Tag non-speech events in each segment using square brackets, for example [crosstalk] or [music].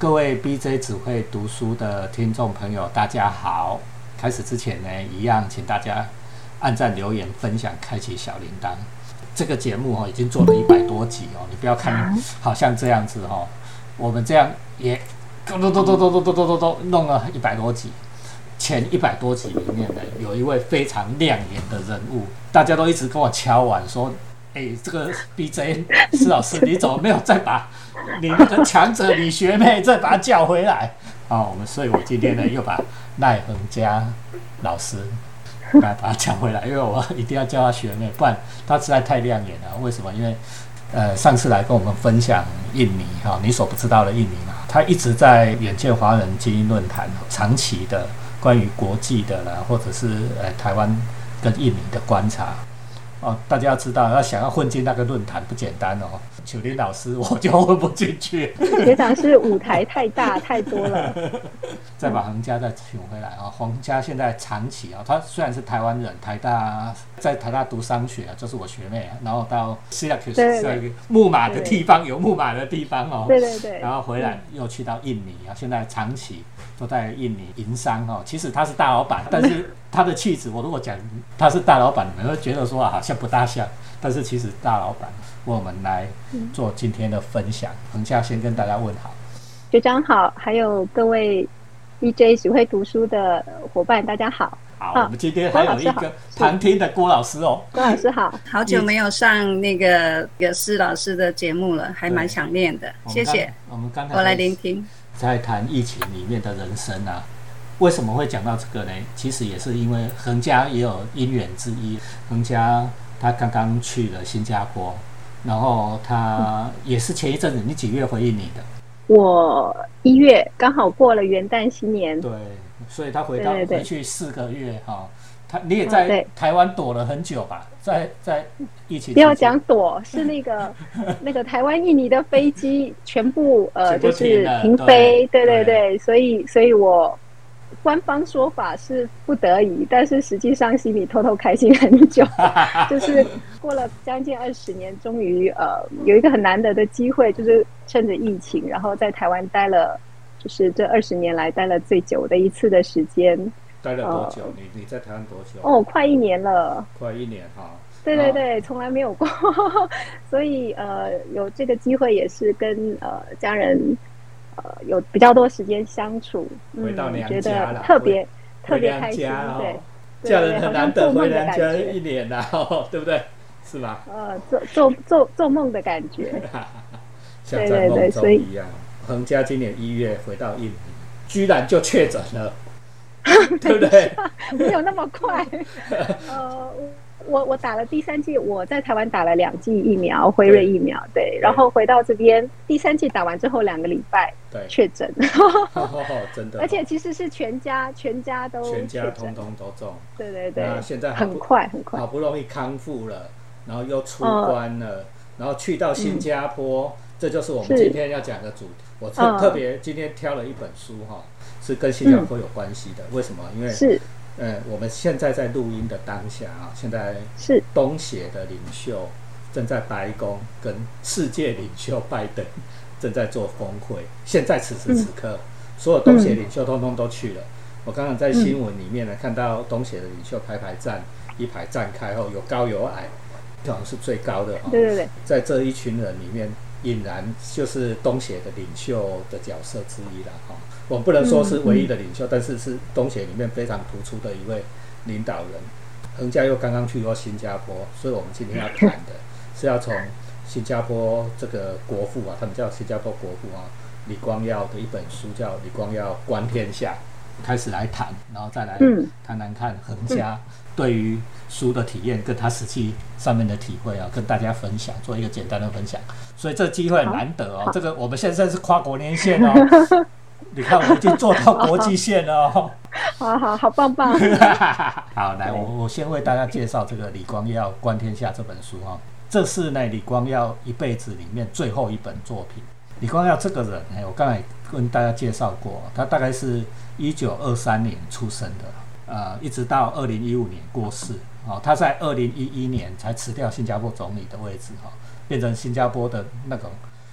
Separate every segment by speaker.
Speaker 1: 各位 BJ 只会读书的听众朋友，大家好。开始之前呢，一样请大家按赞、留言、分享、开启小铃铛。这个节目哦，已经做了一百多集哦，你不要看好像这样子哦，我们这样也咚咚咚咚咚咚咚咚咚弄了一百多集。前一百多集里面呢，有一位非常亮眼的人物，大家都一直跟我敲碗说。哎，这个 BJ 施老师，你怎么没有再把你那个强者李学妹再把她叫回来？啊，我们所以，我今天呢又把赖恒佳老师来把她叫回来，因为我一定要叫她学妹，不然她实在太亮眼了。为什么？因为呃，上次来跟我们分享印尼哈，你所不知道的印尼嘛，她一直在远见华人精英论坛长期的关于国际的啦，或者是呃台湾跟印尼的观察。哦，大家要知道，要想要混进那个论坛不简单哦。九林老师，[laughs] 我就混不进去。
Speaker 2: 学长是舞台太大太多了。[laughs]
Speaker 1: 再把恒家再请回来啊！洪家现在长期啊，他虽然是台湾人，台大在台大读商学啊，就是我学妹啊。然后到 Syracuse 在一个木马的地方，有木马的地方哦。
Speaker 2: 对对对。
Speaker 1: 然后回来又去到印尼啊，现在长期都在印尼营商哦。其实他是大老板，但是。他的气质，我如果讲他是大老板，你们会觉得说啊，好像不大像。但是其实大老板为我们来做今天的分享，恒夏先跟大家问好，
Speaker 2: 学长好，还有各位 DJ 只会读书的伙伴，大家好。
Speaker 1: 好，我们今天还有一个旁听的郭老师哦，
Speaker 2: 郭老师好，
Speaker 3: 好久没有上那个有施老师的节目了，还蛮想念的，谢谢。
Speaker 1: 我们刚才
Speaker 3: 我来聆听，
Speaker 1: 在谈疫情里面的人生啊。为什么会讲到这个呢？其实也是因为恒家也有因缘之一。恒家他刚刚去了新加坡，然后他也是前一阵子，你几月回应你的？
Speaker 2: 我一月刚好过了元旦新年。
Speaker 1: 对，所以他回到回去四个月哈。他你也在台湾躲了很久吧？在在疫情
Speaker 2: 不要讲躲，是那个 [laughs] 那个台湾印尼的飞机全部呃就是停飞。对对对，所以所以我。官方说法是不得已，但是实际上心里偷偷开心很久。[laughs] 就是过了将近二十年，终于呃有一个很难得的机会，就是趁着疫情，然后在台湾待了，就是这二十年来待了最久的一次的时间。
Speaker 1: 待了多久？你你在台湾多久？哦，
Speaker 2: 快一年了。
Speaker 1: 快一年哈。
Speaker 2: 对对对，从来没有过，[laughs] 所以呃有这个机会也是跟呃家人。呃，有比较多时间相处，
Speaker 1: 回到娘
Speaker 2: 家了，特别特别开心，对，
Speaker 1: 叫人很难得回娘家一年呐，[laughs] 对不对？是吧？
Speaker 2: 呃，做做做做梦的感觉，[laughs]
Speaker 1: 像在梦中一样。恒家今年一月回到印尼，居然就确诊了，[laughs] 对不对？
Speaker 2: 没有那么快，呃。我我打了第三剂，我在台湾打了两剂疫苗，辉瑞疫苗，对，然后回到这边，第三剂打完之后两个礼拜，
Speaker 1: 对，
Speaker 2: 确诊，[laughs]
Speaker 1: 真的，
Speaker 2: 而且其实是全家全家都
Speaker 1: 全家通通都中，
Speaker 2: 对对对，
Speaker 1: 现在
Speaker 2: 很快很快，
Speaker 1: 好不容易康复了，然后又出关了，然后去到新加坡，这就是我们今天要讲的主题。我特特别今天挑了一本书哈，是跟新加坡有关系的，为什么？因为
Speaker 2: 是。
Speaker 1: 嗯，我们现在在录音的当下啊，现在
Speaker 2: 是
Speaker 1: 东协的领袖正在白宫跟世界领袖拜登正在做峰会。现在此时此刻，所有东协领袖通通都去了。我刚刚在新闻里面呢看到东协的领袖排排站，一排站开后有高有矮，好像是最高的。
Speaker 2: 对对对，
Speaker 1: 在这一群人里面，俨然就是东协的领袖的角色之一了哈。我们不能说是唯一的领袖，但是是东协里面非常突出的一位领导人。恒家又刚刚去过新加坡，所以我们今天要谈的 [laughs] 是要从新加坡这个国父啊，他们叫新加坡国父啊，李光耀的一本书叫《李光耀观天下》，开始来谈，然后再来谈谈看恒家对于书的体验跟他实际上面的体会啊，跟大家分享，做一个简单的分享。所以这机会很难得哦，这个我们现在是跨国连线哦。[laughs] 你看，我已经做到国际线了哦。
Speaker 2: 好好好，棒棒。[laughs]
Speaker 1: 好，来，我我先为大家介绍这个李光耀《观天下》这本书哈。这是呢李光耀一辈子里面最后一本作品。李光耀这个人，哎，我刚才跟大家介绍过，他大概是一九二三年出生的，呃，一直到二零一五年过世。哦，他在二零一一年才辞掉新加坡总理的位置，哈，变成新加坡的那种。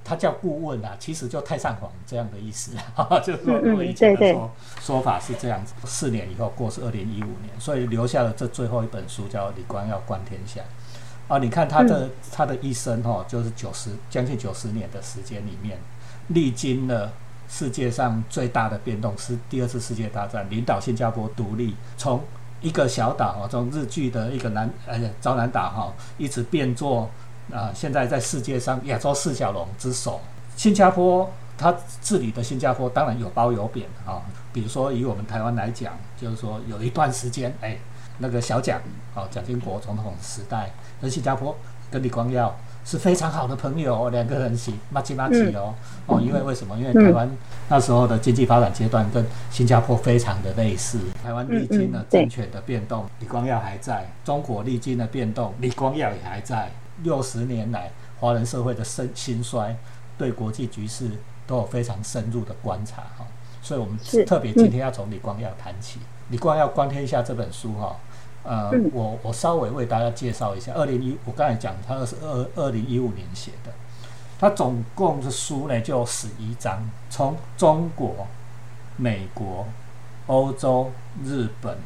Speaker 1: 他叫顾问啊，其实就太上皇这样的意思 [laughs] 哈，就是说我以前的说说法是这样子。四年以后过世二零一五年，所以留下了这最后一本书叫《李光耀观天下》啊。你看他的他的一生哈，就是九十将近九十年的时间里面，历经了世界上最大的变动是第二次世界大战，领导新加坡独立，从一个小岛从日据的一个南呃招南岛哈，一直变作。啊，现在在世界上亚洲四小龙之首，新加坡，它治理的新加坡当然有褒有贬啊。比如说以我们台湾来讲，就是说有一段时间，哎，那个小蒋，啊，蒋经国总统时代，跟新加坡跟李光耀是非常好的朋友，两个人是马吉马吉哦。哦，因为为什么？因为台湾那时候的经济发展阶段跟新加坡非常的类似，台湾历经了政权的变动，李光耀还在；中国历经了变动，李光耀也还在。六十年来，华人社会的兴兴衰，对国际局势都有非常深入的观察哈。所以，我们特别今天要从李光耀谈起。李光耀观天下这本书哈，呃，我我稍微为大家介绍一下。二零一，我刚才讲，他是二二零一五年写的。他总共的书呢就十一章，从中国、美国、欧洲、日本、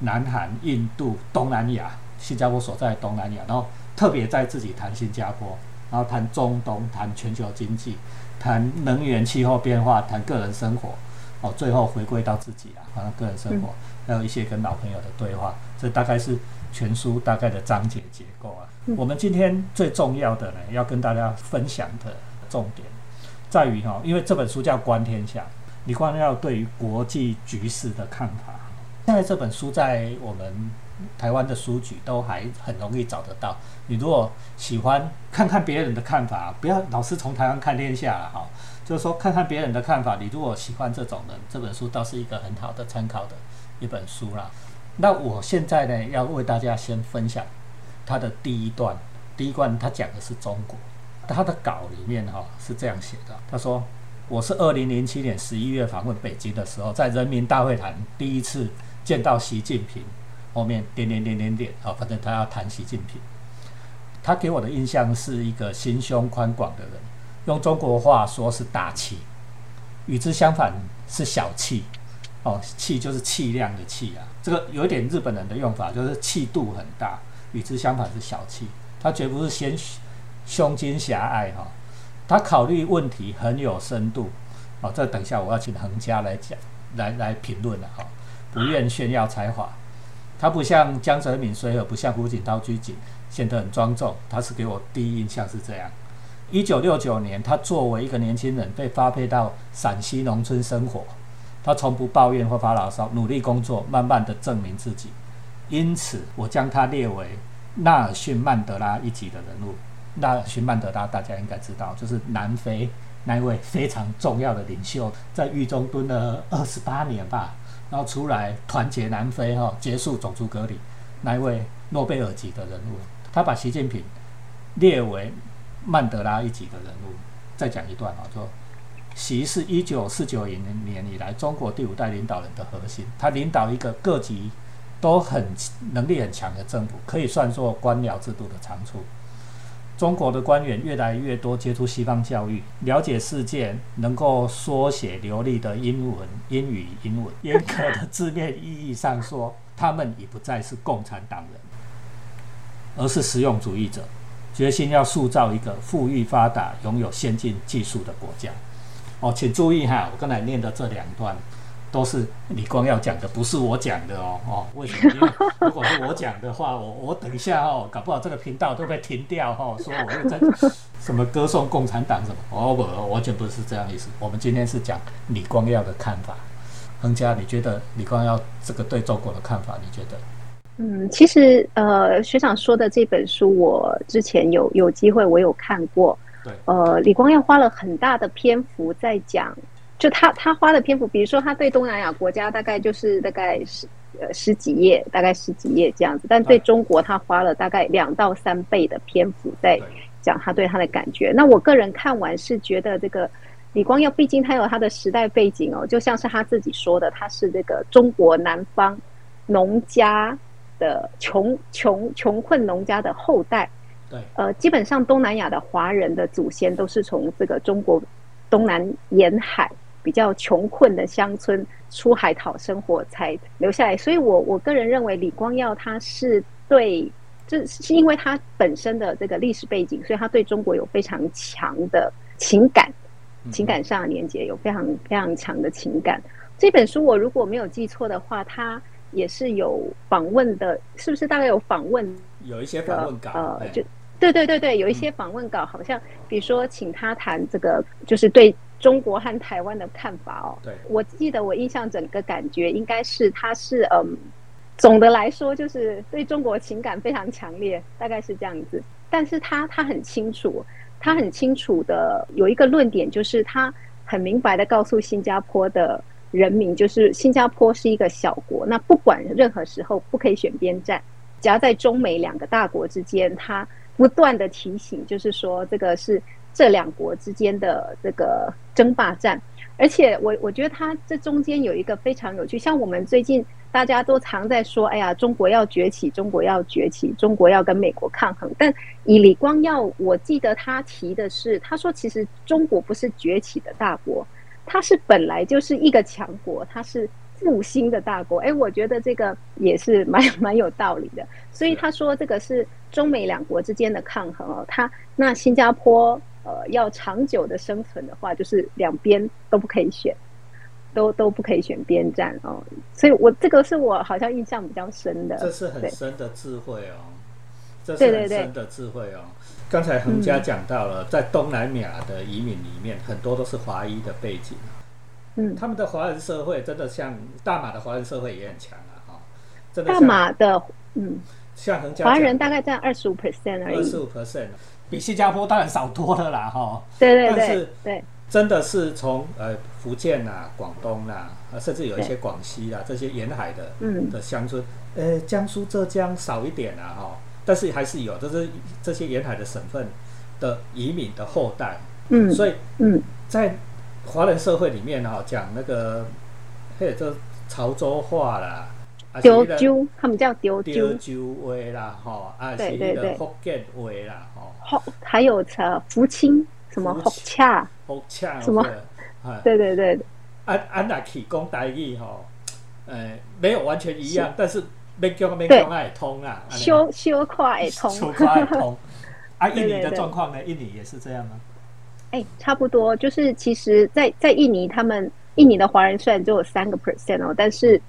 Speaker 1: 南韩、印度、东南亚，新加坡所在东南亚，然后。特别在自己谈新加坡，然后谈中东，谈全球经济，谈能源、气候变化，谈个人生活，哦，最后回归到自己啊，好像个人生活，还有一些跟老朋友的对话，这大概是全书大概的章节结构啊。我们今天最重要的呢，要跟大家分享的重点，在于哈，因为这本书叫《观天下》，李光耀对于国际局势的看法。现在这本书在我们。台湾的书局都还很容易找得到。你如果喜欢看看别人的看法，不要老是从台湾看天下了哈。就是说，看看别人的看法。你如果喜欢这种人，这本书倒是一个很好的参考的一本书啦。那我现在呢，要为大家先分享他的第一段。第一段他讲的是中国，他的稿里面哈是这样写的。他说：“我是二零零七年十一月访问北京的时候，在人民大会堂第一次见到习近平。”后面点点点点点，好，反正他要谈习近平，他给我的印象是一个心胸宽广的人，用中国话说是大气，与之相反是小气，哦，气就是气量的气啊，这个有一点日本人的用法，就是气度很大，与之相反是小气，他绝不是先胸襟狭隘哈，他考虑问题很有深度，哦，这等下我要请横家来讲，来来评论了哈，不愿炫耀才华。他不像江泽民，随和不像胡锦涛拘谨，显得很庄重。他是给我第一印象是这样。一九六九年，他作为一个年轻人被发配到陕西农村生活，他从不抱怨或发牢骚，努力工作，慢慢的证明自己。因此，我将他列为纳尔逊曼德拉一级的人物。纳尔逊曼德拉大家应该知道，就是南非那一位非常重要的领袖，在狱中蹲了二十八年吧。然后出来团结南非哈，结束种族隔离，那一位诺贝尔级的人物，他把习近平列为曼德拉一级的人物。再讲一段啊，说习是一九四九年年以来中国第五代领导人的核心，他领导一个各级都很能力很强的政府，可以算作官僚制度的长处。中国的官员越来越多接触西方教育，了解世界，能够缩写流利的英文、英语、英文。严格的字面意义上说，他们已不再是共产党人，而是实用主义者，决心要塑造一个富裕发达、拥有先进技术的国家。哦，请注意哈，我刚才念的这两段。都是李光耀讲的，不是我讲的哦哦。为什么？因为如果是我讲的话，我我等一下哦，搞不好这个频道都被停掉哈。说我又在什么歌颂共产党什么？哦不，完全不是这样意思。我们今天是讲李光耀的看法。恒嘉，你觉得李光耀这个对中国的看法？你觉得？
Speaker 2: 嗯，其实呃，学长说的这本书，我之前有有机会我有看过。
Speaker 1: 对。
Speaker 2: 呃，李光耀花了很大的篇幅在讲。就他他花的篇幅，比如说他对东南亚国家大概就是大概十呃十几页，大概十几页这样子，但对中国他花了大概两到三倍的篇幅在讲他对他的感觉。那我个人看完是觉得这个李光耀，毕竟他有他的时代背景哦，就像是他自己说的，他是这个中国南方农家的穷穷穷困农家的后代。
Speaker 1: 对，
Speaker 2: 呃，基本上东南亚的华人的祖先都是从这个中国东南沿海比较穷困的乡村出海讨生活才留下来，所以我我个人认为李光耀他是对，这是因为他本身的这个历史背景，所以他对中国有非常强的情感，情感上的连接有非常非常强的情感。这本书我如果没有记错的话，他也是有访问的，是不是大概有访问？
Speaker 1: 有一些访问稿，
Speaker 2: 呃，就。对对对对，有一些访问稿，好像比如说请他谈这个，就是对中国和台湾的看法哦。
Speaker 1: 对，
Speaker 2: 我记得我印象整个感觉应该是他是嗯，总的来说就是对中国情感非常强烈，大概是这样子。但是他他很清楚，他很清楚的有一个论点，就是他很明白的告诉新加坡的人民，就是新加坡是一个小国，那不管任何时候不可以选边站，夹在中美两个大国之间，他。不断的提醒，就是说这个是这两国之间的这个争霸战，而且我我觉得他这中间有一个非常有趣，像我们最近大家都常在说，哎呀，中国要崛起，中国要崛起，中国要跟美国抗衡。但以李光耀，我记得他提的是，他说其实中国不是崛起的大国，它是本来就是一个强国，它是。复兴的大国，哎，我觉得这个也是蛮蛮有道理的。所以他说这个是中美两国之间的抗衡哦。他那新加坡呃要长久的生存的话，就是两边都不可以选，都都不可以选边站哦。所以我这个是我好像印象比较深的。
Speaker 1: 这是很深的智慧哦，这是很深的智慧哦。刚才恒嘉讲到了，在东南亚的移民里面，很多都是华裔的背景。
Speaker 2: 嗯，
Speaker 1: 他们的华人社会真的像大马的华人社会也很强啊，哈，真的。
Speaker 2: 大马的，嗯，
Speaker 1: 像恒
Speaker 2: 华人大概占二十五 percent 而已，
Speaker 1: 二十五 percent，比新加坡当然少多了啦，哈。
Speaker 2: 对对对，对，
Speaker 1: 真的是从呃福建呐、广东呐，甚至有一些广西啦这些沿海的
Speaker 2: 嗯
Speaker 1: 的乡村，呃，江苏、浙江少一点啊，哈，但是还是有，就是这些沿海的省份的移民的后代，
Speaker 2: 嗯，
Speaker 1: 所以
Speaker 2: 嗯，
Speaker 1: 在。华人社会里面哈，讲那个，嘿，这潮州话啦，
Speaker 2: 丢丢，他们叫丢
Speaker 1: 丢。丢话啦，哈，啊，是那个福建话啦，
Speaker 2: 哈，还有呃福清什么福洽，
Speaker 1: 福洽
Speaker 2: 什么，对对对，
Speaker 1: 安安那起讲台语哈，呃，没有完全一样，但是没讲没讲爱通啊，
Speaker 2: 修修快通，
Speaker 1: 修快通，[laughs] 啊，印尼的状况呢？印尼也是这样吗？
Speaker 2: 哎，差不多，就是其实，在在印尼，他们印尼的华人虽然只有三个 percent 哦，但是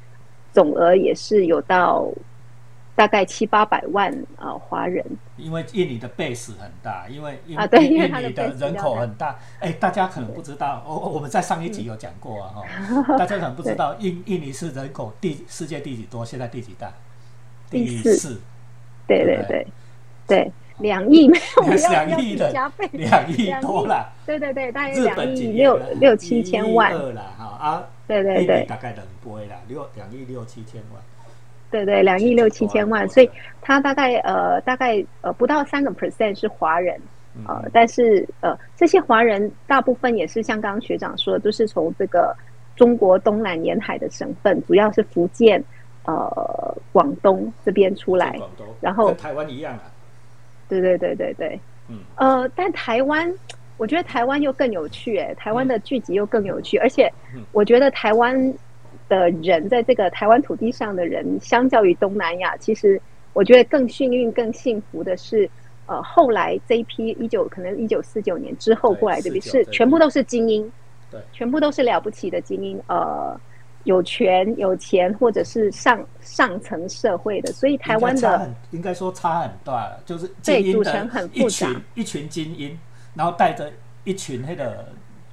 Speaker 2: 总额也是有到大概七八百万啊华人。
Speaker 1: 因为印尼的 base 很大，因为
Speaker 2: 啊对，
Speaker 1: 印
Speaker 2: 尼
Speaker 1: 的人口很大。哎，大家可能不知道，我我们在上一集有讲过啊哈，大家可能不知道，[laughs] 印印尼是人口第世界第几多？现在第几大？
Speaker 2: 第
Speaker 1: 四。
Speaker 2: 对对对对。两亿 [laughs] 没有，
Speaker 1: 两亿的
Speaker 2: 加倍，
Speaker 1: 两亿多了。
Speaker 2: 对对对，大概两亿六六七千万
Speaker 1: 了哈啊！
Speaker 2: 对对对，
Speaker 1: 大概两倍啦，六两亿六七千万。
Speaker 2: 对对，两亿六七千万，所以它大概呃大概呃不到三个 percent 是华人呃，但是呃这些华人大部分也是像刚刚学长说的，都是从这个中国东南沿海的省份，主要是福建呃广东这边出来，然后
Speaker 1: 跟台湾一样啊。
Speaker 2: 对对对对对，
Speaker 1: 嗯，
Speaker 2: 呃，但台湾，我觉得台湾又更有趣，哎，台湾的剧集又更有趣，而且我觉得台湾的人在这个台湾土地上的人，相较于东南亚，其实我觉得更幸运、更幸福的是，呃，后来这一批一九可能一九四九年之后过来的，是全部都是精英，
Speaker 1: 对，
Speaker 2: 全部都是了不起的精英，呃。有权有钱，或者是上上层社会的，所以台湾的
Speaker 1: 应该说差很大，就是对组成很复杂一群精英，然后带着一群那个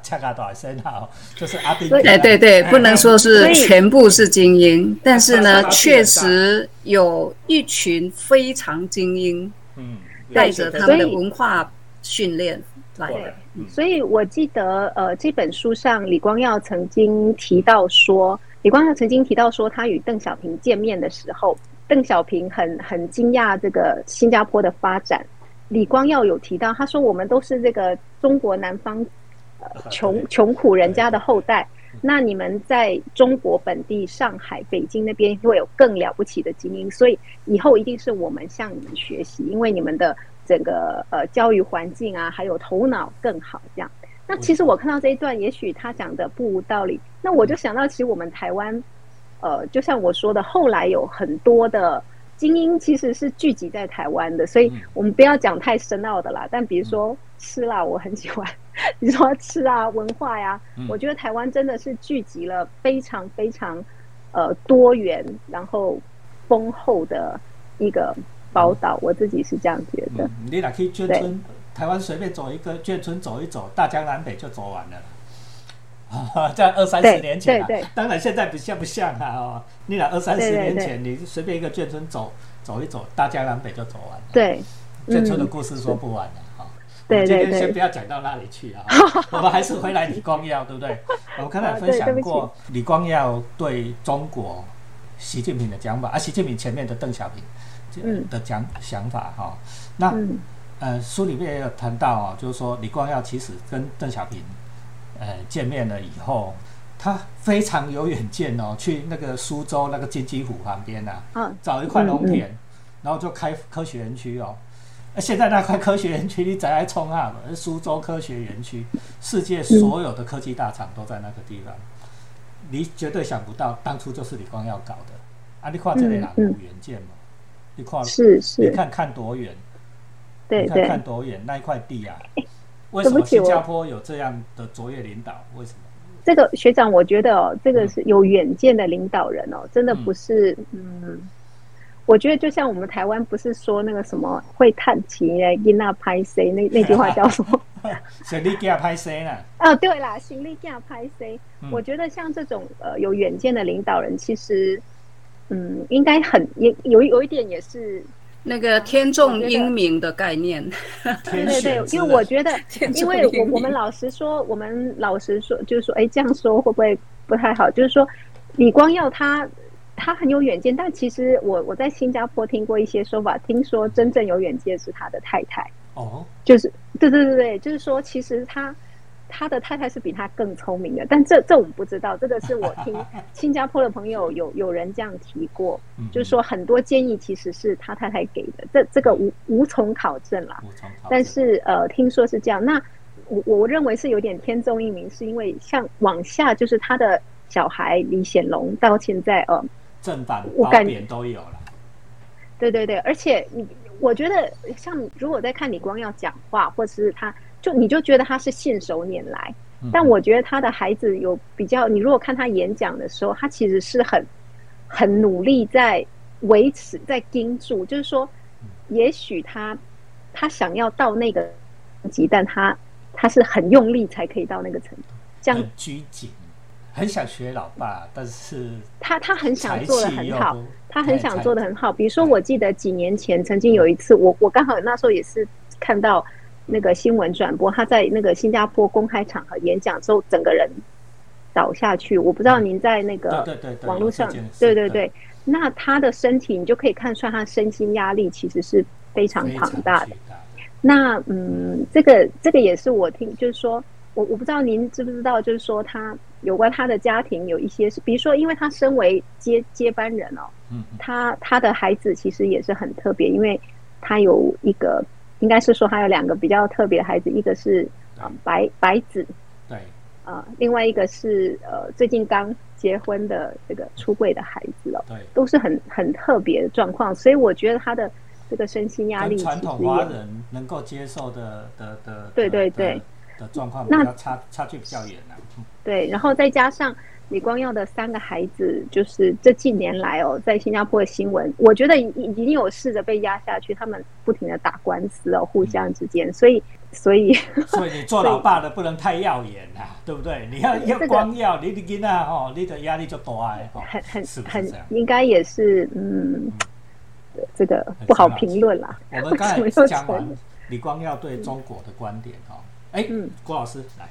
Speaker 1: 恰卡多森哈，就是阿斌。
Speaker 3: 哎，对对，不能说是全部是精英，但是呢，确实有一群非常精英，
Speaker 1: 嗯，
Speaker 3: 带着他们的文化训练来的。
Speaker 2: 所以，我记得，呃，这本书上李光耀曾经提到说，李光耀曾经提到说，他与邓小平见面的时候，邓小平很很惊讶这个新加坡的发展。李光耀有提到，他说，我们都是这个中国南方穷穷苦人家的后代，那你们在中国本地上海、北京那边会有更了不起的精英，所以以后一定是我们向你们学习，因为你们的。整个呃教育环境啊，还有头脑更好这样。那其实我看到这一段，也许他讲的不无道理。那我就想到，其实我们台湾，呃，就像我说的，后来有很多的精英其实是聚集在台湾的，所以我们不要讲太深奥的啦。但比如说吃辣，我很喜欢。[laughs] 你说吃啊，文化呀，我觉得台湾真的是聚集了非常非常呃多元，然后丰厚的一个宝岛。我自己是这样觉得。
Speaker 1: 你哪去眷村？台湾随便走一个眷村走一走，大江南北就走完了。[laughs] 在二三十年前，对当然现在不像不像啊？哦，你俩二三十年前，你随便一个眷村走走一走，大江南北就走完了。
Speaker 2: 对，
Speaker 1: 眷村的故事说不完的哈。
Speaker 2: 对
Speaker 1: 对对。今天先不要讲到那里去啊，[laughs] 我们还是回来李光耀，对不对？[laughs] 我们刚才分享过李光耀对中国习近平的讲法，啊，习近平前面的邓小平的讲想法哈。那呃，书里面也有谈到啊，就是说李光耀其实跟邓小平，呃，见面了以后，他非常有远见哦，[laughs] 去那个苏州那个金鸡湖旁边呐，找一块农田，然后就开科学园区哦。现在那块科学园区你再来冲啊，苏州科学园区，世界所有的科技大厂都在那个地方，你绝对想不到，当初就是李光耀搞的。啊，你看这里哪有远见嘛？你看，
Speaker 2: 是是，
Speaker 1: 你看看多远。
Speaker 2: 对对，
Speaker 1: 看多远那一块地啊？[laughs] 为什么新加坡有这样的卓越领导？为什么？
Speaker 2: 这个学长，我觉得哦，这个是有远见的领导人哦，真的不是嗯。我觉得就像我们台湾不是说那个什么会叹气诶，因那拍 C 那那句话叫什么？[laughs]
Speaker 1: 行李架拍 C 呢？
Speaker 2: 哦，对啦，行李架拍 C。我觉得像这种呃有远见的领导人，其实嗯，应该很也有有一点也是。
Speaker 3: 那个天纵英明的概念，[laughs]
Speaker 2: 对对对，因为我觉得，因为我我们老实说，我们老实说，就是说，哎，这样说会不会不太好？就是说，李光耀他他很有远见，但其实我我在新加坡听过一些说法，听说真正有远见是他的太太。哦，就是对对对对，就是说，其实他。他的太太是比他更聪明的，但这这我们不知道。这个是我听 [laughs] 新加坡的朋友有有人这样提过，就是说很多建议其实是他太太给的，这这个无无从考证啦。但是呃，听说是这样。那我我认为是有点天纵英明，是因为像往下就是他的小孩李显龙到现在呃
Speaker 1: 正反褒贬都有了。
Speaker 2: 对对对，而且你我觉得像如果在看李光耀讲话，或者是他。就你就觉得他是信手拈来，但我觉得他的孩子有比较。你如果看他演讲的时候，他其实是很很努力在维持，在盯住。就是说，也许他他想要到那个级，但他他是很用力才可以到那个程度。这样
Speaker 1: 拘谨，很想学老爸，但是
Speaker 2: 他他很想做的很好，他很想做的很好。比如说，我记得几年前曾经有一次，我我刚好那时候也是看到。那个新闻转播，他在那个新加坡公开场合演讲之后，整个人倒下去。我不知道您在那个网络上，对对对，那他的身体你就可以看出来，他身心压力其实是非常庞大的。那嗯，这个这个也是我听，就是说我我不知道您知不知道，就是说他有关他的家庭有一些是，比如说，因为他身为接接班人哦，嗯，他他的孩子其实也是很特别，因为他有一个。应该是说他有两个比较特别的孩子，一个是啊白白子，
Speaker 1: 对，
Speaker 2: 啊另外一个是呃最近刚结婚的这个出柜的孩子哦，
Speaker 1: 对，
Speaker 2: 都是很很特别的状况，所以我觉得他的这个身心压力，
Speaker 1: 传统华人能够接受的的的，
Speaker 2: 对对对
Speaker 1: 的状况，那差差距比较远了，
Speaker 2: 对，然后再加上。李光耀的三个孩子，就是这近年来哦，在新加坡的新闻，我觉得已已经有试着被压下去，他们不停的打官司哦，互相之间，所以，所以 [laughs] [laughs]
Speaker 1: 所以你做老爸的不能太耀眼啊，对不对？你要要光耀，你的囡仔哦，你的压力就大哎，
Speaker 2: 很很很，应该也是嗯，这个不好评论啦。
Speaker 1: 我们刚才 [laughs] 讲完李光耀对中国的观点哦，哎，郭老师来。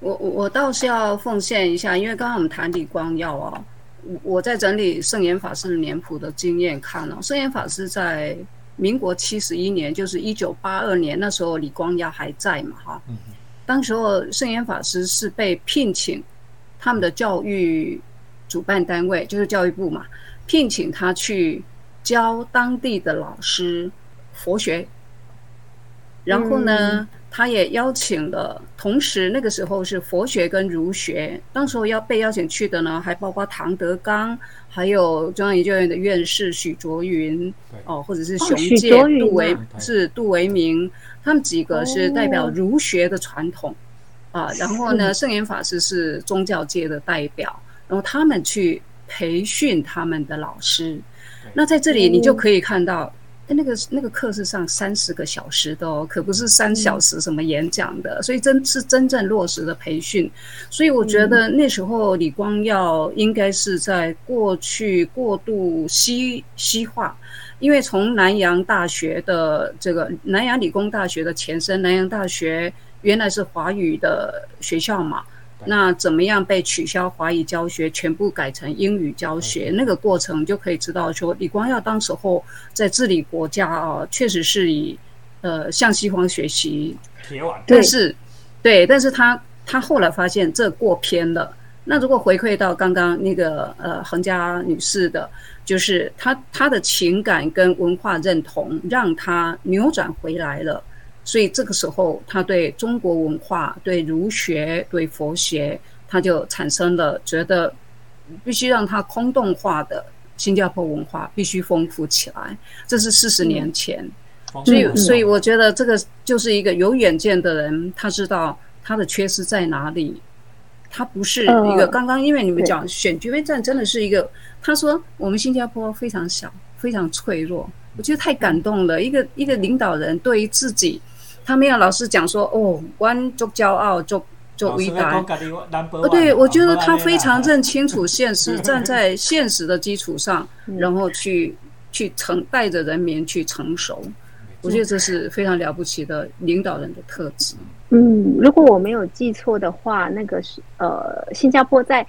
Speaker 3: 我我我倒是要奉献一下，因为刚刚我们谈李光耀哦，我我在整理圣严法师的年谱的经验看哦，圣严法师在民国七十一年，就是一九八二年那时候，李光耀还在嘛哈，当时候圣严法师是被聘请他们的教育主办单位，就是教育部嘛，聘请他去教当地的老师佛学，然后呢，他也邀请了，同时那个时候是佛学跟儒学，当时候要被邀请去的呢，还包括唐德刚，还有中央研究院的院士许卓云，哦，或者是熊介、杜维是杜维明，他们几个是代表儒学的传统啊。然后呢，圣严法师是宗教界的代表，然后他们去培训他们的老师。那在这里你就可以看到。那个那个课是上三十个小时的哦，可不是三小时什么演讲的，所以真是真正落实的培训。所以我觉得那时候李光耀应该是在过去过度西西化，因为从南洋大学的这个南洋理工大学的前身南洋大学原来是华语的学校嘛。那怎么样被取消华语教学，全部改成英语教学？那个过程就可以知道，说李光耀当时候在治理国家啊，确实是以呃向西方学习。但是，对，但是他他后来发现这过偏了。那如果回馈到刚刚那个呃恒佳女士的，就是她她的情感跟文化认同让她扭转回来了。所以这个时候，他对中国文化、对儒学、对佛学，他就产生了觉得必须让他空洞化的新加坡文化必须丰富起来。这是四十年前，所以所以我觉得这个就是一个有远见的人，他知道他的缺失在哪里。他不是一个刚刚因为你们讲选举位战真的是一个，他说我们新加坡非常小，非常脆弱，我觉得太感动了。一个一个领导人对于自己。他没有老是讲说哦，关做骄傲，做做伟大。哦，对，我觉得他非常认清楚现实，[laughs] 站在现实的基础上，然后去去成带着人民去成熟。我觉得这是非常了不起的领导人的特质。
Speaker 2: 嗯，如果我没有记错的话，那个是呃，新加坡在。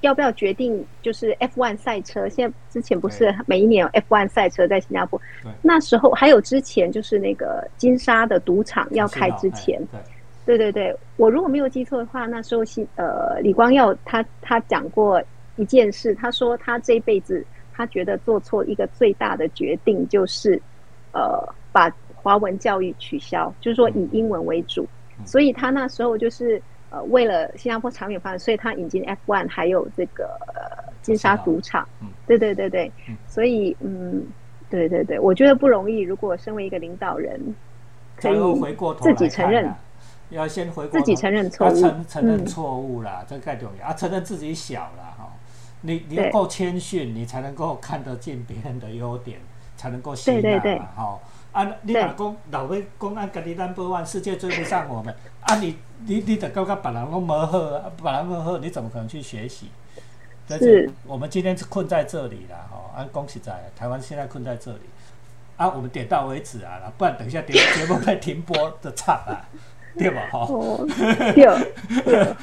Speaker 2: 要不要决定就是 F1 赛车？现在之前不是每一年有 F1 赛车在新加坡？那时候还有之前就是那个金沙的赌场要开之前，对。对对，我如果没有记错的话，那时候新呃李光耀他他讲过一件事，他说他这一辈子他觉得做错一个最大的决定就是呃把华文教育取消，就是说以英文为主，所以他那时候就是。呃，为了新加坡长远发展，所以他引进 F1，还有这个金沙赌场。嗯，对对对对，所以嗯，对对对，我觉得不容易。如果身为一个领导人，可以自己承认，
Speaker 1: 要先回
Speaker 2: 自己承认错误，
Speaker 1: 承承认错误啦，这太重要啊！承认自己小了哈，你你够谦逊，你才能够看得见别人的优点，才能够吸纳嘛哈。啊，你若讲老尾讲安，家己 number one，世界追不上我们。啊，你你你得感觉别人拢无好，别人无好，你怎么可能去学习？
Speaker 2: 但是。
Speaker 1: 我们今天是困在这里了，吼！啊，恭喜在台湾现在困在这里。啊，我们点到为止啊，不然等一下节 [laughs] 节目会停播的惨啊，对吧？哈。
Speaker 2: 哦，对。